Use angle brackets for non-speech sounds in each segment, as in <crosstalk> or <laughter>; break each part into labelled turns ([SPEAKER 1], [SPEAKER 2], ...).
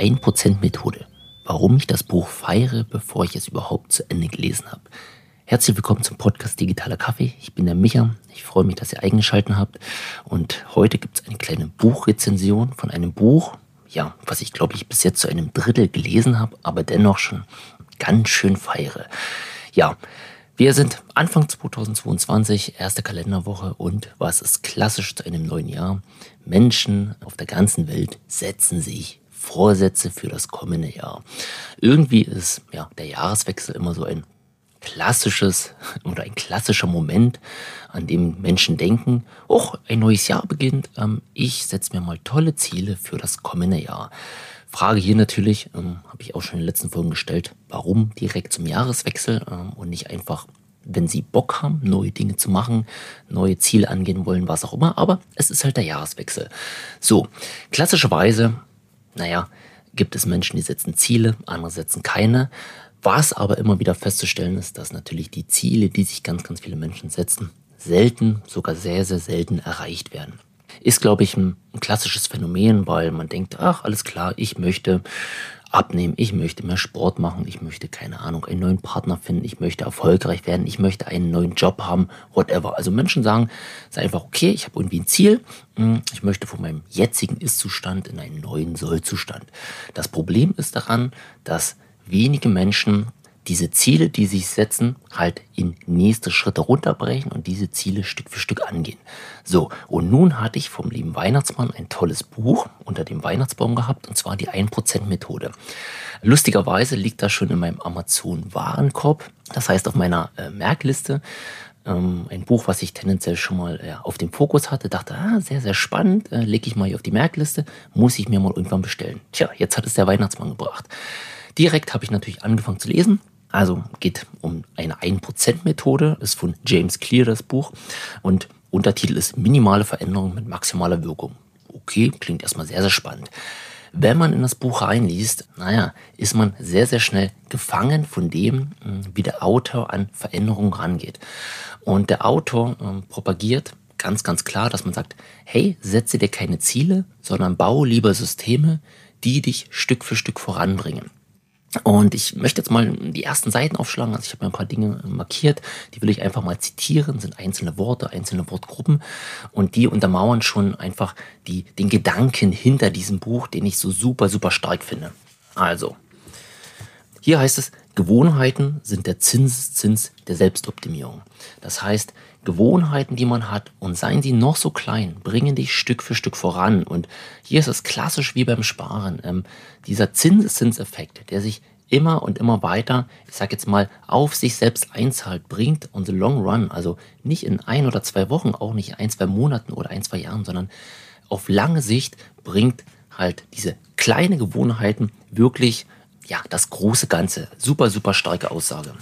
[SPEAKER 1] Die 1%-Methode. Warum ich das Buch feiere, bevor ich es überhaupt zu Ende gelesen habe. Herzlich willkommen zum Podcast Digitaler Kaffee. Ich bin der Micha. Ich freue mich, dass ihr eingeschaltet habt. Und heute gibt es eine kleine Buchrezension von einem Buch, ja, was ich glaube ich bis jetzt zu einem Drittel gelesen habe, aber dennoch schon ganz schön feiere. Ja, wir sind Anfang 2022, erste Kalenderwoche und was ist klassisch zu einem neuen Jahr? Menschen auf der ganzen Welt setzen sich Vorsätze für das kommende Jahr. Irgendwie ist ja der Jahreswechsel immer so ein klassisches <laughs> oder ein klassischer Moment, an dem Menschen denken, oh, ein neues Jahr beginnt, ähm, ich setze mir mal tolle Ziele für das kommende Jahr. Frage hier natürlich, ähm, habe ich auch schon in den letzten Folgen gestellt, warum direkt zum Jahreswechsel ähm, und nicht einfach, wenn Sie Bock haben, neue Dinge zu machen, neue Ziele angehen wollen, was auch immer, aber es ist halt der Jahreswechsel. So, klassischerweise, naja, gibt es Menschen, die setzen Ziele, andere setzen keine. Was aber immer wieder festzustellen ist, dass natürlich die Ziele, die sich ganz, ganz viele Menschen setzen, selten, sogar sehr, sehr selten erreicht werden ist, glaube ich, ein, ein klassisches Phänomen, weil man denkt, ach, alles klar, ich möchte abnehmen, ich möchte mehr Sport machen, ich möchte, keine Ahnung, einen neuen Partner finden, ich möchte erfolgreich werden, ich möchte einen neuen Job haben, whatever. Also Menschen sagen, es ist einfach okay, ich habe irgendwie ein Ziel, hm, ich möchte von meinem jetzigen Ist-Zustand in einen neuen Soll-Zustand. Das Problem ist daran, dass wenige Menschen diese Ziele, die sich setzen, halt in nächste Schritte runterbrechen und diese Ziele Stück für Stück angehen. So, und nun hatte ich vom lieben Weihnachtsmann ein tolles Buch unter dem Weihnachtsbaum gehabt, und zwar die 1%-Methode. Lustigerweise liegt das schon in meinem Amazon-Warenkorb, das heißt auf meiner äh, Merkliste ähm, ein Buch, was ich tendenziell schon mal ja, auf dem Fokus hatte, dachte, ah, sehr, sehr spannend, äh, lege ich mal hier auf die Merkliste, muss ich mir mal irgendwann bestellen. Tja, jetzt hat es der Weihnachtsmann gebracht. Direkt habe ich natürlich angefangen zu lesen, also geht um eine 1%-Methode, ist von James Clear das Buch und Untertitel ist Minimale Veränderung mit maximaler Wirkung. Okay, klingt erstmal sehr, sehr spannend. Wenn man in das Buch reinliest, naja, ist man sehr, sehr schnell gefangen von dem, hm, wie der Autor an Veränderungen rangeht. Und der Autor ähm, propagiert ganz, ganz klar, dass man sagt, hey, setze dir keine Ziele, sondern baue lieber Systeme, die dich Stück für Stück voranbringen. Und ich möchte jetzt mal die ersten Seiten aufschlagen. Also ich habe mir ein paar Dinge markiert, die will ich einfach mal zitieren, sind einzelne Worte, einzelne Wortgruppen und die untermauern schon einfach die, den Gedanken hinter diesem Buch, den ich so super, super stark finde. Also, hier heißt es, Gewohnheiten sind der Zinseszins der Selbstoptimierung. Das heißt, Gewohnheiten, die man hat, und seien sie noch so klein, bringen dich Stück für Stück voran. Und hier ist es klassisch wie beim Sparen. Ähm, dieser Zinseszinseffekt, der sich immer und immer weiter, ich sag jetzt mal, auf sich selbst einzahlt, bringt on the long run, also nicht in ein oder zwei Wochen, auch nicht in ein, zwei Monaten oder ein, zwei Jahren, sondern auf lange Sicht bringt halt diese kleine Gewohnheiten wirklich ja, das große Ganze. Super, super starke Aussage.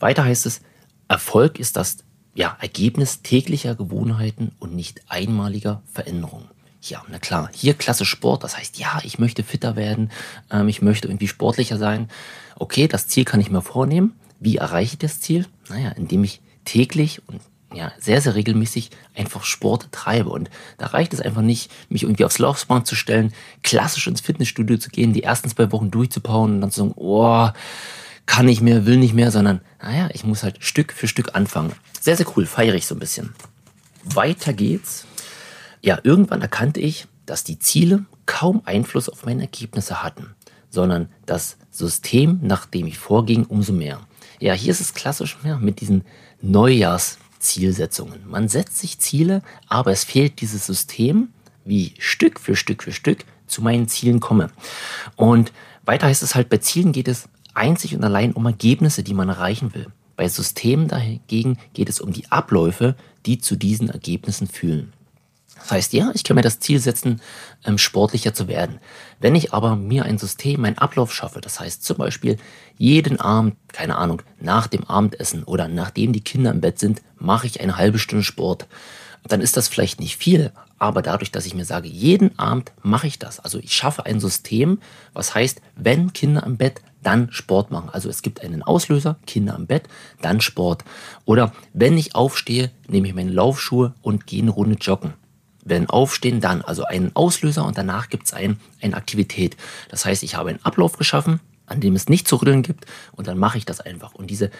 [SPEAKER 1] Weiter heißt es, Erfolg ist das ja, Ergebnis täglicher Gewohnheiten und nicht einmaliger Veränderungen. Ja, na klar, hier Klasse Sport, das heißt, ja, ich möchte fitter werden, ähm, ich möchte irgendwie sportlicher sein. Okay, das Ziel kann ich mir vornehmen. Wie erreiche ich das Ziel? Naja, indem ich täglich und ja, sehr, sehr regelmäßig einfach Sport treibe. Und da reicht es einfach nicht, mich irgendwie aufs Laufband zu stellen, klassisch ins Fitnessstudio zu gehen, die ersten zwei Wochen durchzupauen und dann zu sagen, oh, kann nicht mehr, will nicht mehr, sondern, naja, ich muss halt Stück für Stück anfangen. Sehr, sehr cool, feiere ich so ein bisschen. Weiter geht's. Ja, irgendwann erkannte ich, dass die Ziele kaum Einfluss auf meine Ergebnisse hatten, sondern das System, nach dem ich vorging, umso mehr. Ja, hier ist es klassisch ja, mit diesen Neujahrs Zielsetzungen. Man setzt sich Ziele, aber es fehlt dieses System, wie Stück für Stück für Stück zu meinen Zielen komme. Und weiter heißt es halt, bei Zielen geht es einzig und allein um Ergebnisse, die man erreichen will. Bei Systemen dagegen geht es um die Abläufe, die zu diesen Ergebnissen führen. Das heißt, ja, ich kann mir das Ziel setzen, ähm, sportlicher zu werden. Wenn ich aber mir ein System, einen Ablauf schaffe, das heißt zum Beispiel jeden Abend, keine Ahnung, nach dem Abendessen oder nachdem die Kinder im Bett sind, mache ich eine halbe Stunde Sport. Dann ist das vielleicht nicht viel, aber dadurch, dass ich mir sage, jeden Abend mache ich das. Also ich schaffe ein System, was heißt, wenn Kinder im Bett, dann Sport machen. Also es gibt einen Auslöser, Kinder im Bett, dann Sport. Oder wenn ich aufstehe, nehme ich meine Laufschuhe und gehe eine Runde joggen wenn Aufstehen, dann also einen Auslöser und danach gibt es ein, eine Aktivität. Das heißt, ich habe einen Ablauf geschaffen, an dem es nicht zu rütteln gibt und dann mache ich das einfach. Und diese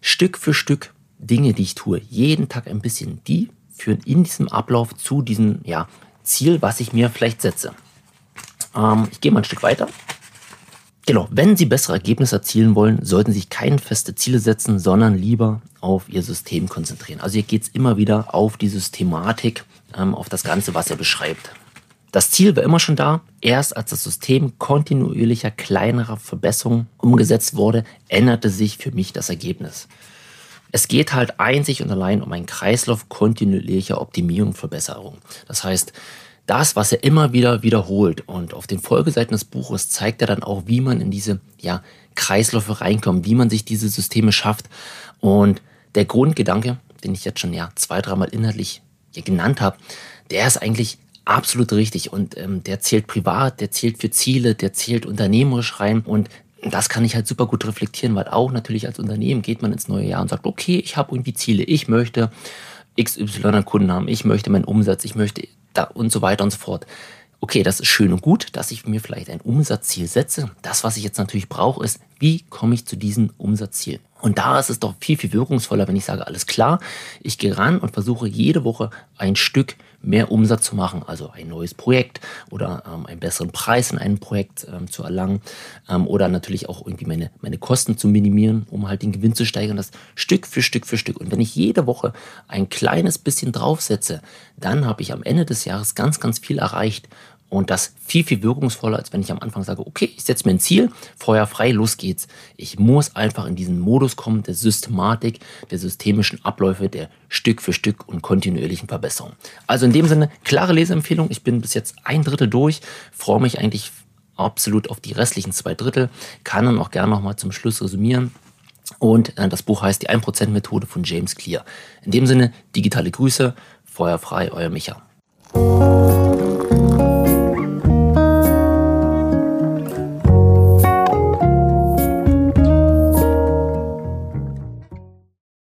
[SPEAKER 1] Stück für Stück Dinge, die ich tue, jeden Tag ein bisschen, die führen in diesem Ablauf zu diesem ja, Ziel, was ich mir vielleicht setze. Ähm, ich gehe mal ein Stück weiter. Genau, wenn Sie bessere Ergebnisse erzielen wollen, sollten Sie sich keine feste Ziele setzen, sondern lieber auf Ihr System konzentrieren. Also hier geht es immer wieder auf die Systematik, ähm, auf das Ganze, was er beschreibt. Das Ziel war immer schon da. Erst als das System kontinuierlicher kleinerer Verbesserungen umgesetzt wurde, änderte sich für mich das Ergebnis. Es geht halt einzig und allein um einen Kreislauf kontinuierlicher Optimierung und Verbesserung. Das heißt, das, was er immer wieder wiederholt. Und auf den Folgeseiten des Buches zeigt er dann auch, wie man in diese ja, Kreisläufe reinkommt, wie man sich diese Systeme schafft. Und der Grundgedanke, den ich jetzt schon ja zwei, dreimal inhaltlich genannt habe, der ist eigentlich absolut richtig. Und ähm, der zählt privat, der zählt für Ziele, der zählt unternehmerisch rein. Und das kann ich halt super gut reflektieren, weil auch natürlich als Unternehmen geht man ins neue Jahr und sagt, okay, ich habe irgendwie Ziele, ich möchte XY an Kunden haben, ich möchte meinen Umsatz, ich möchte da und so weiter und so fort. Okay, das ist schön und gut, dass ich mir vielleicht ein Umsatzziel setze. Das, was ich jetzt natürlich brauche, ist, wie komme ich zu diesem Umsatzziel? Und da ist es doch viel, viel wirkungsvoller, wenn ich sage, alles klar, ich gehe ran und versuche jede Woche ein Stück mehr Umsatz zu machen, also ein neues Projekt oder ähm, einen besseren Preis in einem Projekt ähm, zu erlangen ähm, oder natürlich auch irgendwie meine, meine Kosten zu minimieren, um halt den Gewinn zu steigern, das Stück für Stück für Stück. Und wenn ich jede Woche ein kleines bisschen draufsetze, dann habe ich am Ende des Jahres ganz, ganz viel erreicht und das viel, viel wirkungsvoller, als wenn ich am Anfang sage, okay, ich setze mir ein Ziel, Feuer frei, los geht's. Ich muss einfach in diesen Modus kommen der Systematik, der systemischen Abläufe, der Stück für Stück und kontinuierlichen Verbesserung. Also in dem Sinne, klare Leseempfehlung. Ich bin bis jetzt ein Drittel durch, freue mich eigentlich absolut auf die restlichen zwei Drittel, kann dann auch gerne nochmal zum Schluss resümieren. Und äh, das Buch heißt Die 1%-Methode von James Clear. In dem Sinne, digitale Grüße, Feuer frei, euer Micha.